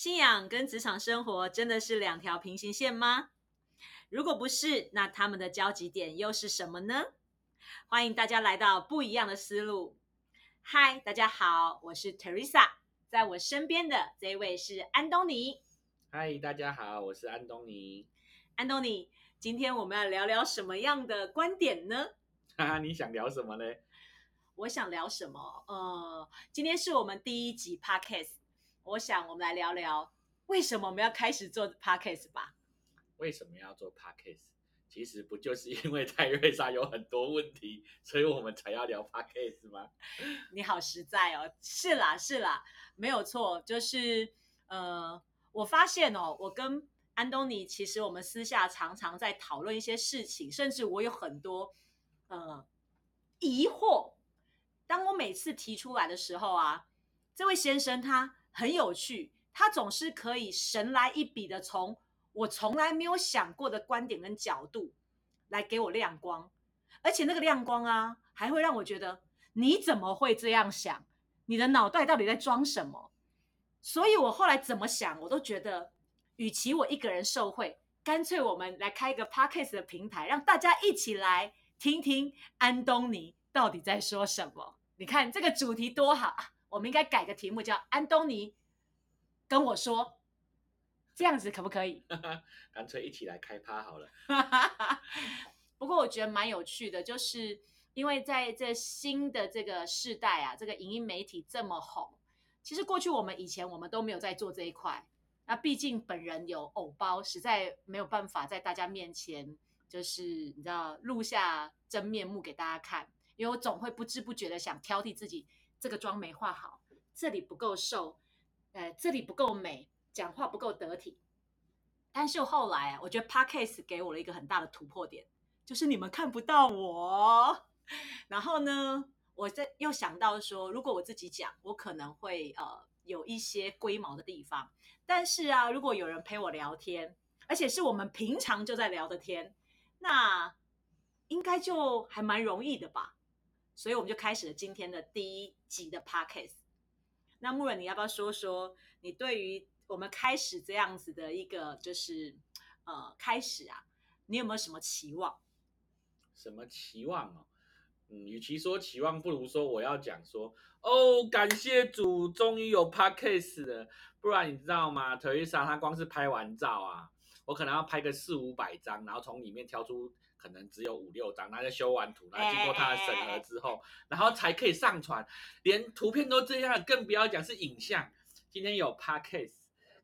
信仰跟职场生活真的是两条平行线吗？如果不是，那他们的交集点又是什么呢？欢迎大家来到不一样的思路。嗨，大家好，我是 Teresa，在我身边的这位是安东尼。嗨，大家好，我是安东尼。安东尼，今天我们要聊聊什么样的观点呢？哈哈，你想聊什么呢？我想聊什么？呃，今天是我们第一集 Podcast，我想我们来聊聊为什么我们要开始做 Podcast 吧。为什么要做 podcast？其实不就是 因为泰瑞莎有很多问题，所以我们才要聊 podcast 吗？你好实在哦，是啦是啦，没有错，就是呃，我发现哦，我跟安东尼其实我们私下常常在讨论一些事情，甚至我有很多呃疑惑。当我每次提出来的时候啊，这位先生他很有趣，他总是可以神来一笔的从我从来没有想过的观点跟角度来给我亮光，而且那个亮光啊，还会让我觉得你怎么会这样想？你的脑袋到底在装什么？所以我后来怎么想，我都觉得，与其我一个人受贿，干脆我们来开一个 podcast 的平台，让大家一起来听听安东尼到底在说什么。你看这个主题多好！我们应该改个题目，叫安东尼跟我说，这样子可不可以？干脆一起来开趴好了。不过我觉得蛮有趣的，就是因为在这新的这个世代啊，这个影音媒体这么红，其实过去我们以前我们都没有在做这一块。那毕竟本人有偶包，实在没有办法在大家面前，就是你知道录下真面目给大家看。因为我总会不知不觉的想挑剔自己，这个妆没化好，这里不够瘦，呃，这里不够美，讲话不够得体。但是后来啊，我觉得 Podcast 给我了一个很大的突破点，就是你们看不到我。然后呢，我在又想到说，如果我自己讲，我可能会呃有一些龟毛的地方。但是啊，如果有人陪我聊天，而且是我们平常就在聊的天，那应该就还蛮容易的吧。所以我们就开始了今天的第一集的 podcast。那木人，你要不要说说你对于我们开始这样子的一个就是呃开始啊，你有没有什么期望？什么期望哦？嗯，与其说期望，不如说我要讲说哦，感谢主，终于有 podcast 了。不然你知道吗？Teresa 她光是拍完照啊，我可能要拍个四五百张，然后从里面挑出。可能只有五六张，然后修完图，然后经过他的审核之后，然后才可以上传。连图片都这样，更不要讲是影像。今天有 podcast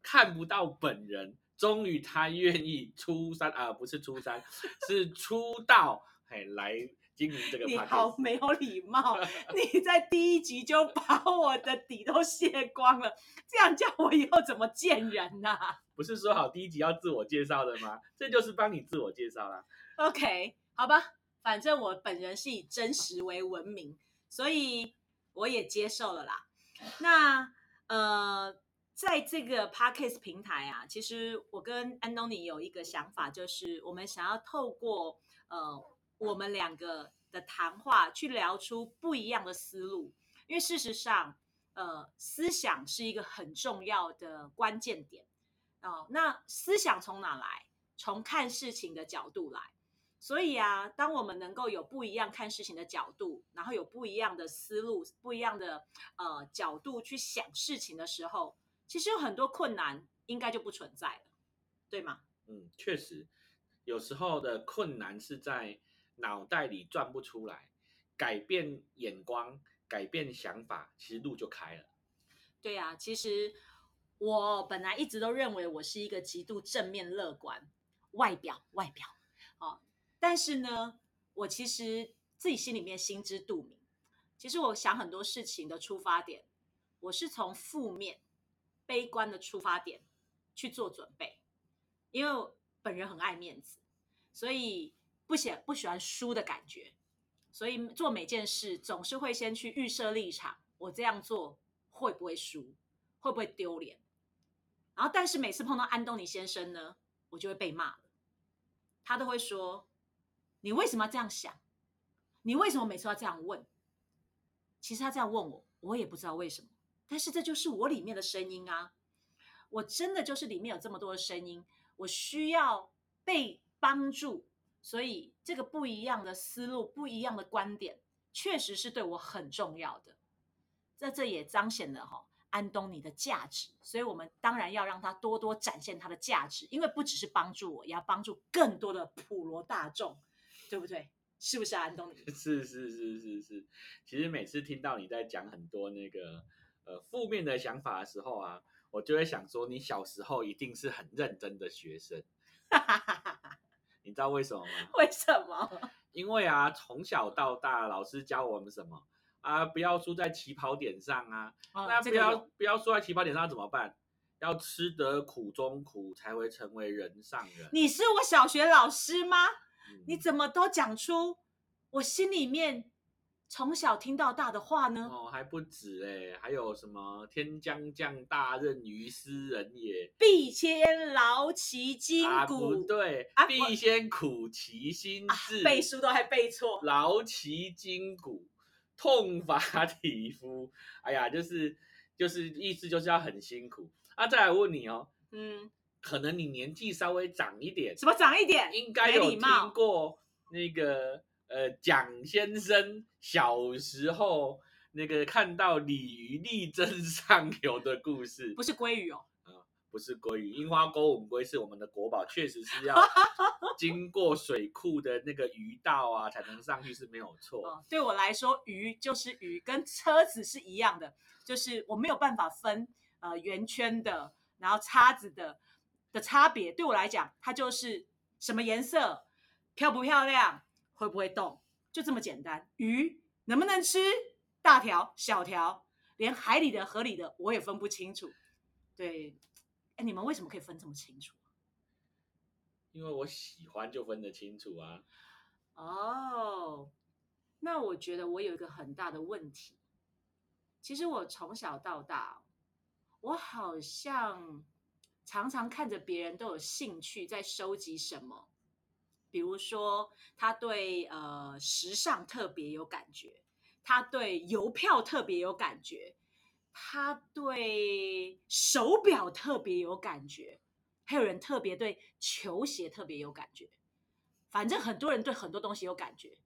看不到本人，终于他愿意出山啊，不是出山，是出道，嘿，来经营这个。你好没有礼貌，你在第一集就把我的底都卸光了，这样叫我以后怎么见人呐？不是说好第一集要自我介绍的吗？这就是帮你自我介绍啦。OK，好吧，反正我本人是以真实为闻名，所以我也接受了啦。那呃，在这个 Parkes 平台啊，其实我跟安东尼有一个想法，就是我们想要透过呃我们两个的谈话，去聊出不一样的思路。因为事实上，呃，思想是一个很重要的关键点哦。那思想从哪来？从看事情的角度来。所以啊，当我们能够有不一样看事情的角度，然后有不一样的思路、不一样的呃角度去想事情的时候，其实有很多困难应该就不存在了，对吗？嗯，确实，有时候的困难是在脑袋里转不出来，改变眼光、改变想法，其实路就开了。对呀，其实我本来一直都认为我是一个极度正面乐观，外表外表。但是呢，我其实自己心里面心知肚明。其实我想很多事情的出发点，我是从负面、悲观的出发点去做准备。因为本人很爱面子，所以不喜不喜欢输的感觉，所以做每件事总是会先去预设立场，我这样做会不会输，会不会丢脸？然后，但是每次碰到安东尼先生呢，我就会被骂了。他都会说。你为什么要这样想？你为什么每次要这样问？其实他这样问我，我也不知道为什么。但是这就是我里面的声音啊！我真的就是里面有这么多的声音，我需要被帮助，所以这个不一样的思路、不一样的观点，确实是对我很重要的。这这也彰显了哈安东尼的价值，所以我们当然要让他多多展现他的价值，因为不只是帮助我，也要帮助更多的普罗大众，对不对？是不是啊安东尼？是是是是是，其实每次听到你在讲很多那个呃负面的想法的时候啊，我就会想说，你小时候一定是很认真的学生，你 知道为什么吗？为什么？因为啊，从小到大，老师教我们什么啊？不要输在起跑点上啊。哦那不要这个不要输在起跑点上怎么办？要吃得苦中苦，才会成为人上人。你是我小学老师吗？嗯你怎么都讲出我心里面从小听到大的话呢？哦还不止哎，还有什么天将降大任于斯人也。必先劳其筋啊，不骨，对，啊必先苦其心啊志，背书都还背错。劳其筋骨，痛乏体肤。哎呀，就是就是意思就是要很辛苦。啊，再来问你哦，嗯，可能你年纪稍微长一点，什么长一点？没应该有听过那个呃蒋先生小时候那个看到鲤鱼力争上游的故事。不是鲑鱼哦。不是鲑鱼，樱花沟吻龟是我们的国宝，确实是要 经过水库的那个鱼道啊才能上去是没有错。哦，对我来说，鱼就是鱼，跟车子是一样的，就是我没有办法分呃圆圈的，然后叉子的的差别。对我来讲，它就是什么颜色、漂不漂亮、会不会动，就这么简单。鱼能不能吃，大条、小条，连海里的、河里的我也分不清楚。对，哎，你们为什么可以分这么清楚？因为我喜欢就分得清楚啊。哦，那我觉得我有一个很大的问题。其实我从小到大，我好像常常看着别人都有兴趣在收集什么，比如说他对呃时尚特别有感觉，他对邮票特别有感觉，他对手表特别有感觉，还有人特别对球鞋特别有感觉。反正很多人对很多东西有感觉，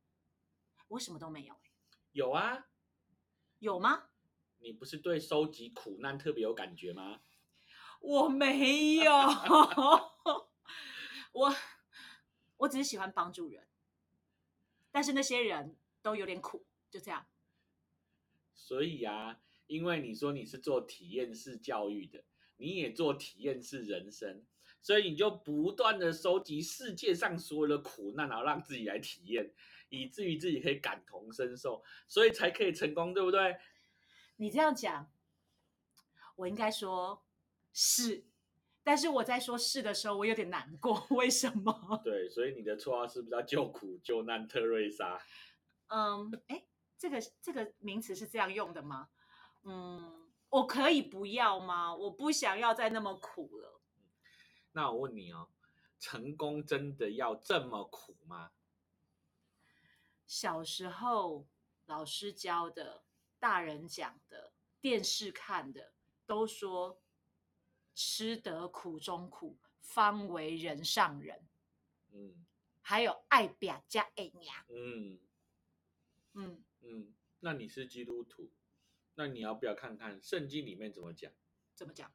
我什么都没有、欸，有啊，有吗？你不是对收集苦难特别有感觉吗？我没有 我我只是喜欢帮助人，但是那些人都有点苦，就这样。所以啊，因为你说你是做体验式教育的，你也做体验式人生，所以你就不断的收集世界上所有的苦难，然后让自己来体验，以至于自己可以感同身受，所以才可以成功，对不对？你这样讲，我应该说是，但是我在说是的时候，我有点难过，为什么？对，所以你的绰号是不是叫救苦救难特瑞莎？嗯，哎，这个这个名词是这样用的吗？嗯，我可以不要吗？我不想要再那么苦了。那我问你哦，成功真的要这么苦吗？小时候老师教的、大人讲的、电视看的，都说吃得苦中苦，方为人上人。嗯还有爱表加爱娘，嗯嗯，嗯，那你是基督徒，那你要不要看看圣经里面怎么讲？怎么讲？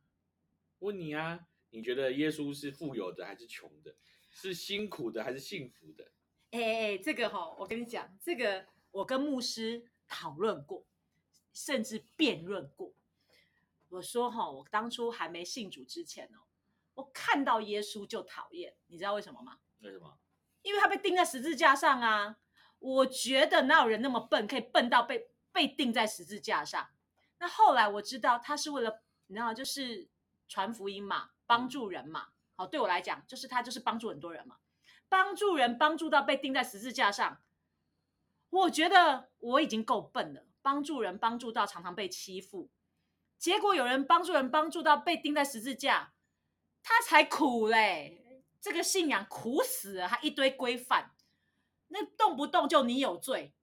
问你啊，你觉得耶稣是富有的还是穷的？是辛苦的还是幸福的？哎哎哎，这个哈、我跟你讲，这个我跟牧师讨论过，甚至辩论过。我说哈、我当初还没信主之前哦，我看到耶稣就讨厌，你知道为什么吗？为什么？因为他被钉在十字架上啊。我觉得哪有人那么笨，可以笨到被被钉在十字架上？那后来我知道他是为了，你知道，就是传福音嘛，帮助人嘛。好，对我来讲，就是他就是帮助很多人嘛，帮助人帮助到被钉在十字架上。我觉得我已经够笨了，帮助人帮助到常常被欺负，结果有人帮助人帮助到被钉在十字架，他才苦嘞。这个信仰苦死了，还一堆规范，那动不动就你有罪，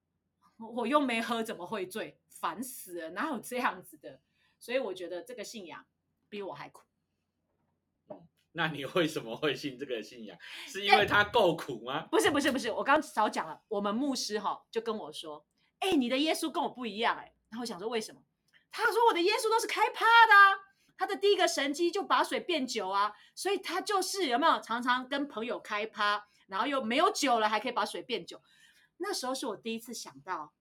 我又没喝，怎么会醉？烦死了，哪有这样子的？所以我觉得这个信仰比我还苦。那你为什么会信这个信仰？是因为他够苦吗？不是不是不是，我刚刚早讲了，我们牧师哈就跟我说，哎，你的耶稣跟我不一样哎。然后我想说为什么？他说我的耶稣都是开趴的啊，他的第一个神机就把水变酒啊，所以他就是有没有常常跟朋友开趴，然后又没有酒了还可以把水变酒。那时候是我第一次想到，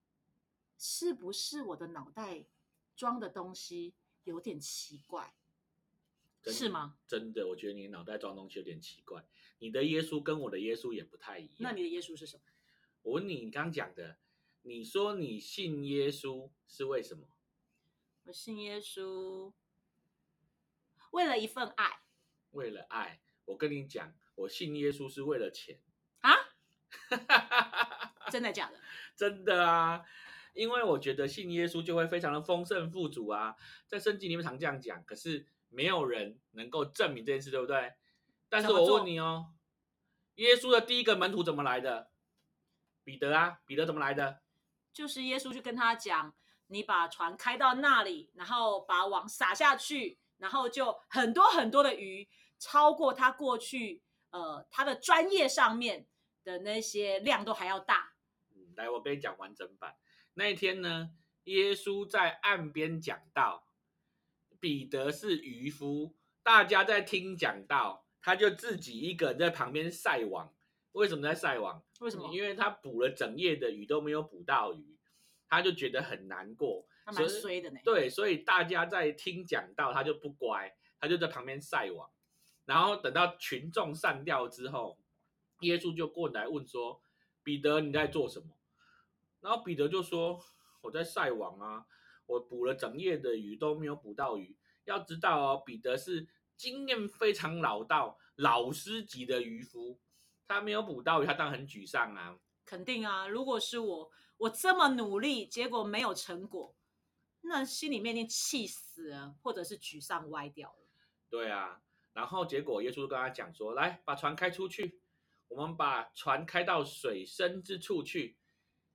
是不是我的脑袋装的东西有点奇怪？是吗？真的，我觉得你脑袋装东西有点奇怪。你的耶稣跟我的耶稣也不太一样。那你的耶稣是什么？我问你，你刚讲的，你说你信耶稣是为什么？我信耶稣，为了一份爱。为了爱，我跟你讲，我信耶稣是为了钱啊！真的假的？真的啊！因为我觉得信耶稣就会非常的丰盛富足啊，在圣经里面常这样讲。可是。没有人能够证明这件事，对不对？但是我问你哦，耶稣的第一个门徒怎么来的？彼得啊，彼得怎么来的？就是耶稣去跟他讲，你把船开到那里，然后把网撒下去，然后就很多很多的鱼，超过他过去呃他的专业上面的那些量都还要大。嗯，来，我跟你讲完整版。那一天呢，耶稣在岸边讲道。彼得是渔夫，大家在听讲道，他就自己一个人在旁边晒网。为什么在晒网？为什么？因为他捕了整夜的鱼都没有捕到鱼，他就觉得很难过。他蛮衰的呢。对，所以大家在听讲到，他就不乖，他就在旁边晒网。然后等到群众散掉之后，耶稣就过来问说：“彼得，你在做什么？”然后彼得就说：“我在晒网啊。”我捕了整夜的鱼都没有捕到鱼。要知道哦，彼得是经验非常老道、老师级的渔夫，他没有捕到鱼，他当然很沮丧啊。肯定啊，如果是我，我这么努力，结果没有成果，那心里面一定气死了，或者是沮丧歪掉了。对啊，然后结果耶稣跟他讲说：“来，把船开出去，我们把船开到水深之处去。”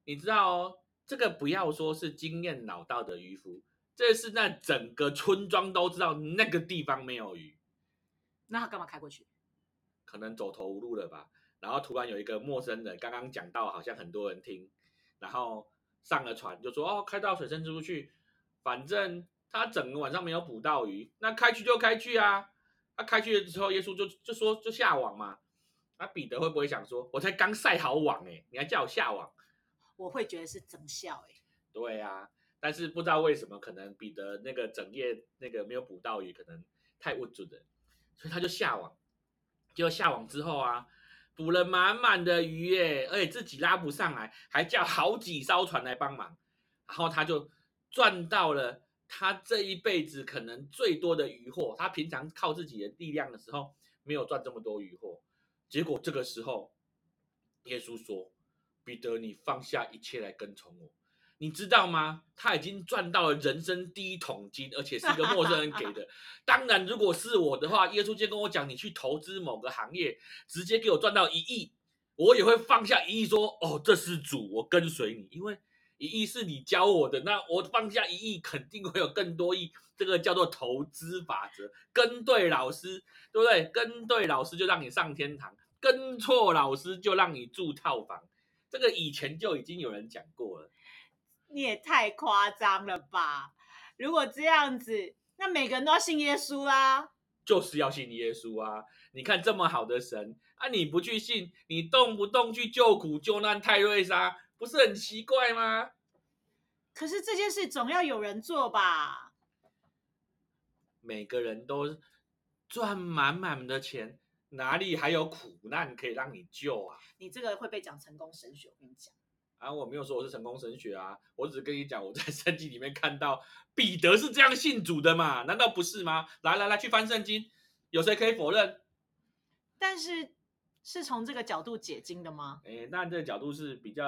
你知道哦。这个不要说是经验老道的渔夫，这是那整个村庄都知道那个地方没有鱼，那他干嘛开过去？可能走投无路了吧。然后突然有一个陌生人，刚刚讲到好像很多人听，然后上了船就说：“哦，开到水深之处去，反正他整个晚上没有捕到鱼，那开去就开去啊。”他开去了之后，耶稣就就说就下网嘛。那彼得会不会想说：“我才刚晒好网哎，你还叫我下网？”我会觉得是整笑哎，对啊，但是不知道为什么，可能彼得那个整夜那个没有捕到鱼，可能太无助了，所以他就下网。结果下网之后啊，捕了满满的鱼耶，而且自己拉不上来，还叫好几艘船来帮忙，然后他就赚到了他这一辈子可能最多的鱼货。他平常靠自己的力量的时候，没有赚这么多鱼货。结果这个时候，耶稣说。彼得，你放下一切来跟从我，你知道吗？他已经赚到了人生第一桶金，而且是一个陌生人给的。当然，如果是我的话，耶稣就跟我讲，你去投资某个行业，直接给我赚到一亿，我也会放下一亿，说哦，这是主，我跟随你，因为一亿是你教我的，那我放下一亿，肯定会有更多亿。这个叫做投资法则，跟对老师，对不对？跟对老师就让你上天堂，跟错老师就让你住套房。这个以前就已经有人讲过了，你也太夸张了吧！如果这样子，那每个人都要信耶稣啦，就是要信耶稣啊！你看这么好的神啊，你不去信，你动不动去救苦救难泰瑞莎，不是很奇怪吗？可是这件事总要有人做吧？每个人都赚满满的钱。哪里还有苦难可以让你救啊？你这个会被讲成功神学，我跟你讲啊，我没有说我是成功神学啊，我只是跟你讲我在圣经里面看到彼得是这样信主的嘛，难道不是吗？来来来，去翻圣经，有谁可以否认？但是是从这个角度解经的吗？哎，那这个角度是比较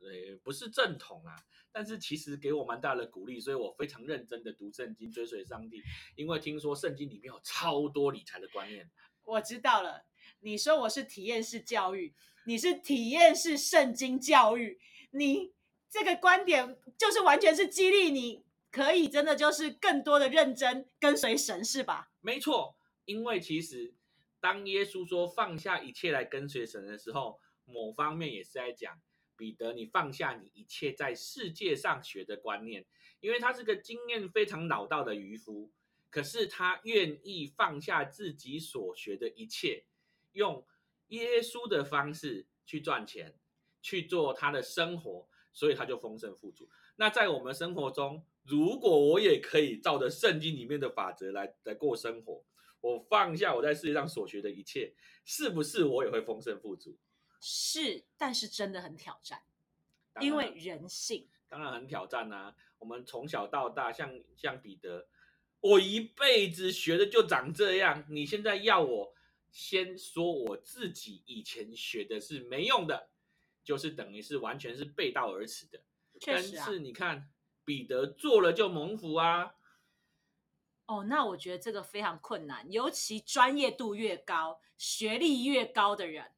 呃不是正统啊，但是其实给我蛮大的鼓励，所以我非常认真的读圣经，追随上帝，因为听说圣经里面有超多理财的观念。我知道了，你说我是体验式教育，你是体验式圣经教育，你这个观点就是完全是激励你，可以真的就是更多的认真跟随神，是吧？没错，因为其实当耶稣说放下一切来跟随神的时候，某方面也是在讲彼得，你放下你一切在世界上学的观念，因为他是个经验非常老道的渔夫，可是他愿意放下自己所学的一切，用耶稣的方式去赚钱，去做他的生活，所以他就丰盛富足。那在我们生活中，如果我也可以照着圣经里面的法则来来过生活，我放下我在世界上所学的一切，是不是我也会丰盛富足？是，但是真的很挑战，因为人性。当然很挑战呐、我们从小到大，像像彼得，我一辈子学的就长这样，你现在要我先说我自己以前学的是没用的，就是等于是完全是背道而驰的。但确实啊，是你看，彼得做了就蒙福啊。哦，那我觉得这个非常困难，尤其专业度越高、学历越高的人，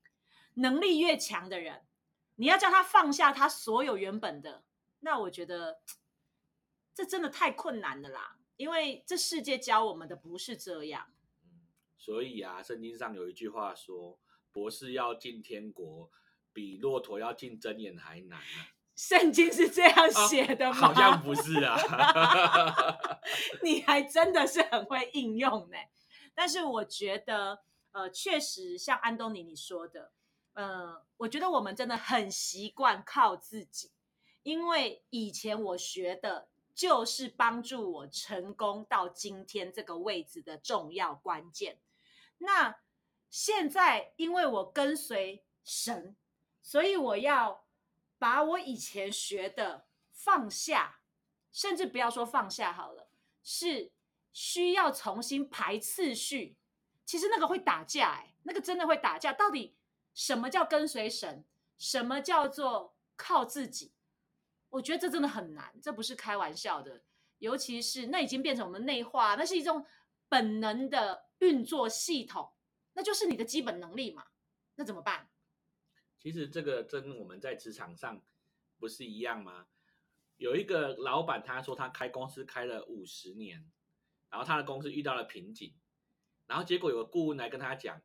能力越强的人，你要叫他放下他所有原本的，那我觉得这真的太困难了啦。因为这世界教我们的不是这样，所以啊，圣经上有一句话说：“博士要进天国，比骆驼要进针眼还难啊。圣经是这样写的吗？好像不是啊。你还真的是很会应用呢。但是我觉得，呃，确实像安东尼你说的，呃，我觉得我们真的很习惯靠自己，因为以前我学的就是帮助我成功到今天这个位置的重要关键。那现在因为我跟随神，所以我要把我以前学的放下，甚至不要说放下好了，是需要重新排次序。其实那个会打架、哎，那个真的会打架。到底什么叫跟随神？什么叫做靠自己？我觉得这真的很难，这不是开玩笑的。尤其是那已经变成我们内化，那是一种本能的运作系统，那就是你的基本能力嘛。那怎么办？其实这个跟我们在职场上不是一样吗？有一个老板他说他开公司开了五十年，然后他的公司遇到了瓶颈，然后结果有个顾问来跟他讲，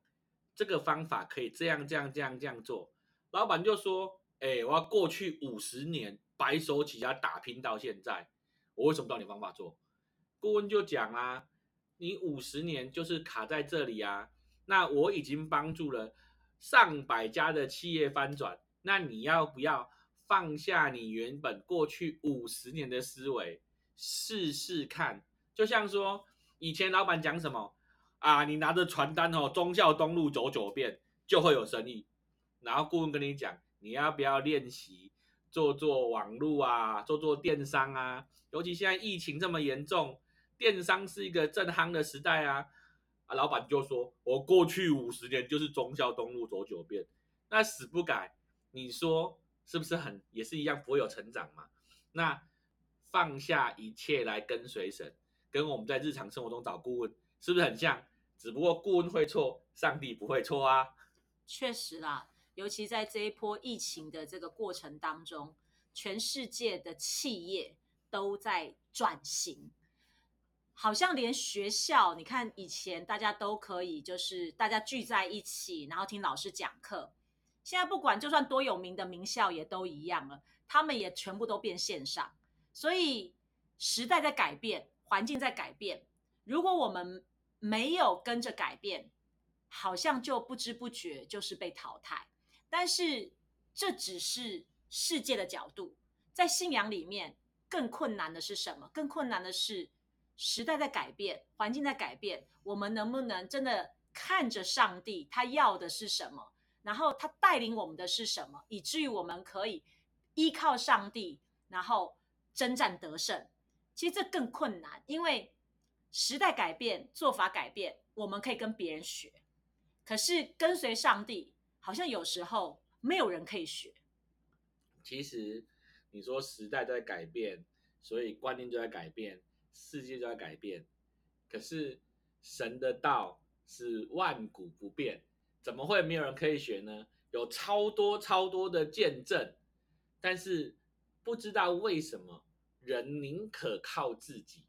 这个方法可以这样这样这样这样做。老板就说：“哎、我要过去五十年白手起家打拼到现在，我为什么不照你方法做？”顾问就讲啊，你五十年就是卡在这里啊，那我已经帮助了上百家的企业翻转，那你要不要放下你原本过去五十年的思维，试试看？就像说以前老板讲什么啊，你拿着传单哦，忠孝东路走九遍就会有生意，然后顾问跟你讲，你要不要练习做做网络啊，做做电商啊？尤其现在疫情这么严重，电商是一个正夯的时代啊。啊，老板就说：“我过去五十年就是忠孝东路走九遍，那死不改，你说是不是很也是一样不会有成长嘛？那放下一切来跟随神，跟我们在日常生活中找顾问是不是很像？只不过顾问会错，上帝不会错啊。确实啦，尤其在这一波疫情的这个过程当中，全世界的企业都在转型，好像连学校，你看以前大家都可以，就是大家聚在一起，然后听老师讲课。现在不管就算多有名的名校也都一样了，他们也全部都变线上。所以时代在改变，环境在改变。如果我们没有跟着改变，好像就不知不觉就是被淘汰。但是这只是世界的角度，在信仰里面更困难的是什么？更困难的是时代在改变，环境在改变，我们能不能真的看着上帝，他要的是什么？然后他带领我们的是什么，以至于我们可以依靠上帝，然后征战得胜。其实这更困难，因为时代改变，做法改变，我们可以跟别人学。可是跟随上帝，好像有时候没有人可以学。其实你说时代在改变，所以观念就在改变，世界就在改变。可是神的道是万古不变，怎么会没有人可以学呢？有超多超多的见证，但是不知道为什么人宁可靠自己，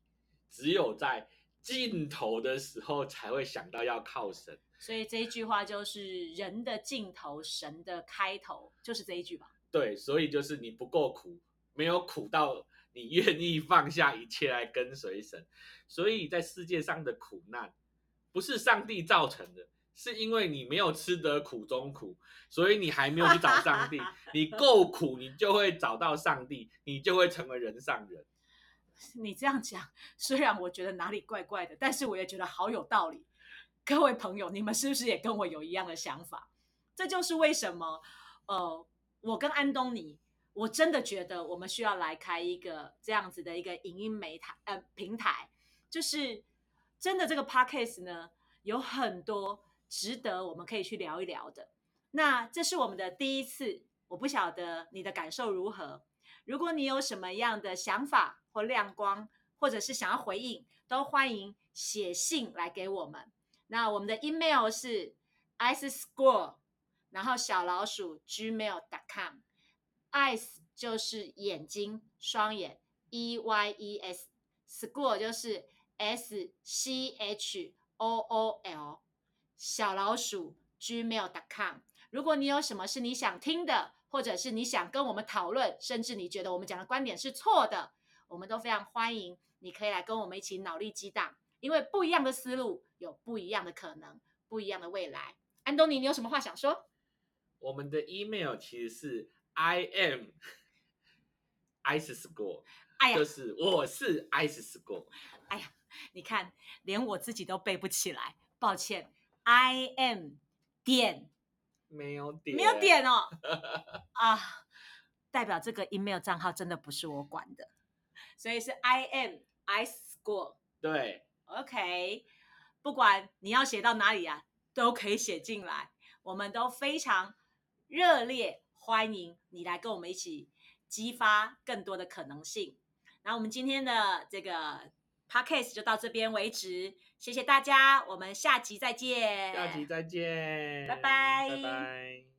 只有在尽头的时候才会想到要靠神。所以这一句话就是人的尽头，神的开头，就是这一句吧。对，所以就是你不够苦，没有苦到你愿意放下一切来跟随神。所以在世界上的苦难，不是上帝造成的，是因为你没有吃得苦中苦，所以你还没有去找上帝。你够苦，你就会找到上帝，你就会成为人上人。你这样讲，虽然我觉得哪里怪怪的，但是我也觉得好有道理。各位朋友，你们是不是也跟我有一样的想法？这就是为什么，呃，我跟安东尼，我真的觉得我们需要来开一个这样子的一个影音媒台呃平台，就是真的这个 podcast 呢，有很多值得我们可以去聊一聊的。那这是我们的第一次，我不晓得你的感受如何。如果你有什么样的想法或亮光，或者是想要回应，都欢迎写信来给我们。那我们的 email 是 ice school，然后小老鼠 gmail.com gmail.com，ice 就是眼睛双眼 e y e s，school 就是 s c h o o l，小老鼠 gmail.com。如果你有什么是你想听的，或者是你想跟我们讨论，甚至你觉得我们讲的观点是错的，我们都非常欢迎。你可以来跟我们一起脑力激荡，因为不一样的思路有不一样的可能，不一样的未来。安东尼，你有什么话想说？我们的 email 其实是 i am ice school，哎呀，就是我是 ice school。哎呀，你看，连我自己都背不起来，抱歉。I am 点。没有点，没有点哦，啊，代表这个 email 账号真的不是我管的，所以是 I am ice school。对，OK，不管你要写到哪里啊，都可以写进来，我们都非常热烈欢迎你来跟我们一起激发更多的可能性。那我们今天的这个 podcast 就到这边为止。谢谢大家，我们下集再见。下集再见，拜拜，拜拜。